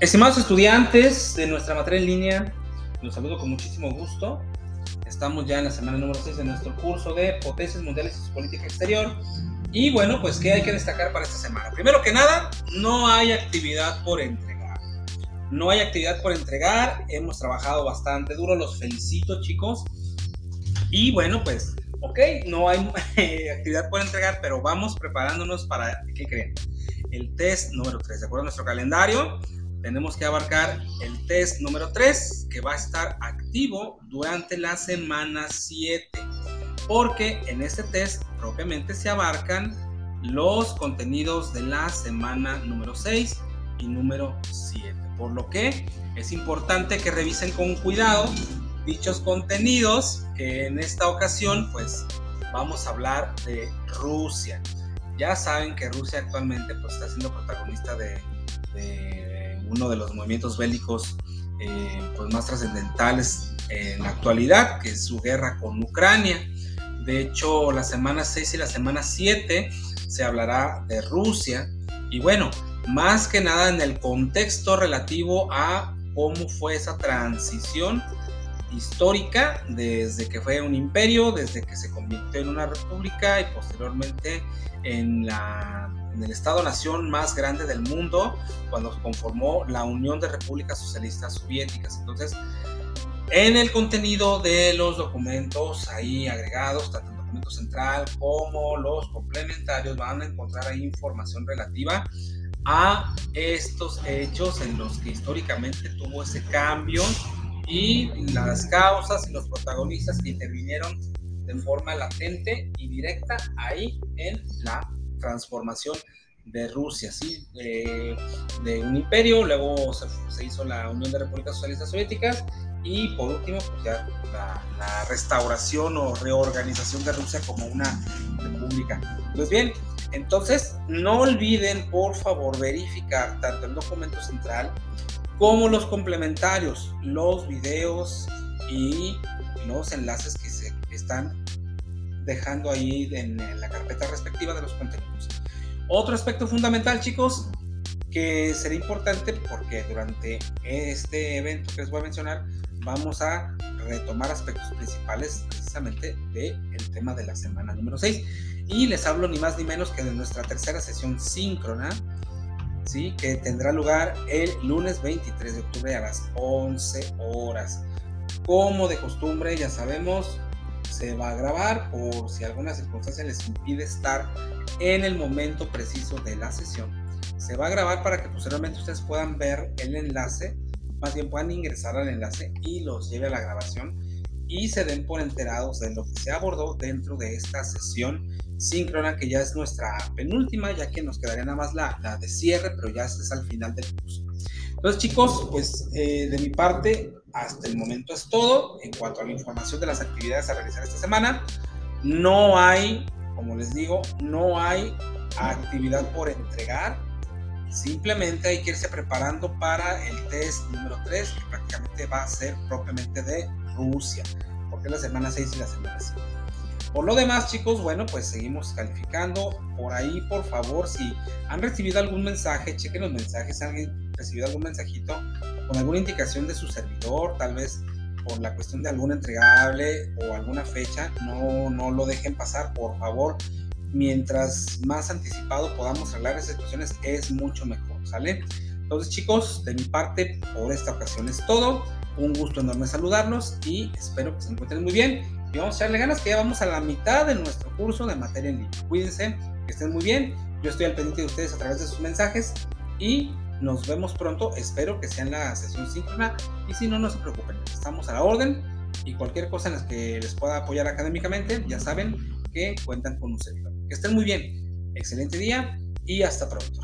Estimados estudiantes de nuestra materia en línea, los saludo con muchísimo gusto. Estamos ya en la semana número 6 de nuestro curso de Potencias Mundiales y su Política Exterior. Y bueno, pues ¿qué hay que destacar para esta semana? Primero que nada, no hay actividad por entregar. No hay actividad por entregar. Hemos trabajado bastante duro. Los felicito, chicos. Y bueno, pues, ok, no hay actividad por entregar, pero vamos preparándonos para, ¿qué creen? El test número 3. De acuerdo a nuestro calendario, tenemos que abarcar el test número 3 que va a estar activo durante la semana 7 porque en este test propiamente se abarcan los contenidos de la semana número 6 y número 7 por lo que es importante que revisen con cuidado dichos contenidos que en esta ocasión pues vamos a hablar de Rusia. Ya saben que Rusia actualmente pues está siendo protagonista de, de uno de los movimientos bélicos eh, pues más trascendentales en la actualidad, que es su guerra con Ucrania. De hecho, la semana 6 y la semana 7 se hablará de Rusia. Y bueno, más que nada en el contexto relativo a cómo fue esa transición histórica desde que fue un imperio, desde que se convirtió en una república y posteriormente en la en el Estado-nación más grande del mundo cuando se conformó la Unión de Repúblicas Socialistas Soviéticas. Entonces, en el contenido de los documentos ahí agregados, tanto el documento central como los complementarios, van a encontrar ahí información relativa a estos hechos en los que históricamente tuvo ese cambio y las causas y los protagonistas que intervinieron de forma latente y directa ahí en la transformación de Rusia, ¿sí? de un imperio, luego se, hizo la Unión de Repúblicas Socialistas Soviéticas y por último pues ya la, la, restauración o reorganización de Rusia como una república. Pues bien, entonces no olviden por favor verificar tanto el documento central como los complementarios, los videos y los enlaces que se están dejando ahí en, la carpeta respectiva de los contenidos. Otro aspecto fundamental, chicos, que será importante porque durante este evento que les voy a mencionar vamos a retomar aspectos principales precisamente del tema de la semana número 6 y les hablo ni más ni menos que de nuestra tercera sesión síncrona ¿sí? que tendrá lugar el lunes 23 de octubre a las 11 horas como de costumbre ya sabemos se va a grabar por si alguna circunstancia les impide estar en el momento preciso de la sesión. Se va a grabar para que posteriormente ustedes puedan ver el enlace, más bien puedan ingresar al enlace y los lleve a la grabación y se den por enterados de lo que se abordó dentro de esta sesión síncrona que ya es nuestra penúltima, ya que nos quedaría nada más la, la de cierre, pero ya es al final del curso. Entonces chicos, pues eh, de mi parte hasta el momento es todo en cuanto a la información de las actividades a realizar esta semana. No hay, como les digo, no hay actividad por entregar. Simplemente hay que irse preparando para el test número 3, que prácticamente va a ser propiamente de Rusia, porque es la semana 6 y la semana 7. Por lo demás, chicos, bueno, pues seguimos calificando. Por ahí, por favor, si han recibido algún mensaje, chequen los mensajes. Han recibido algún mensajito con alguna indicación de su servidor, tal vez por la cuestión de algún entregable o alguna fecha, no, no lo dejen pasar, por favor. Mientras más anticipado podamos arreglar esas situaciones, es mucho mejor, ¿sale? Entonces, chicos, de mi parte, por esta ocasión es todo. Un gusto enorme saludarlos y espero que se encuentren muy bien y vamos a echarle ganas que ya vamos a la mitad de nuestro curso de materia en línea. Cuídense, que estén muy bien. Yo estoy al pendiente de ustedes a través de sus mensajes y nos vemos pronto. Espero que sea en la sesión síncrona y si no, no se preocupen. Estamos a la orden y cualquier cosa en la que les pueda apoyar académicamente, ya saben que cuentan con un servidor. Que estén muy bien. Excelente día y hasta pronto.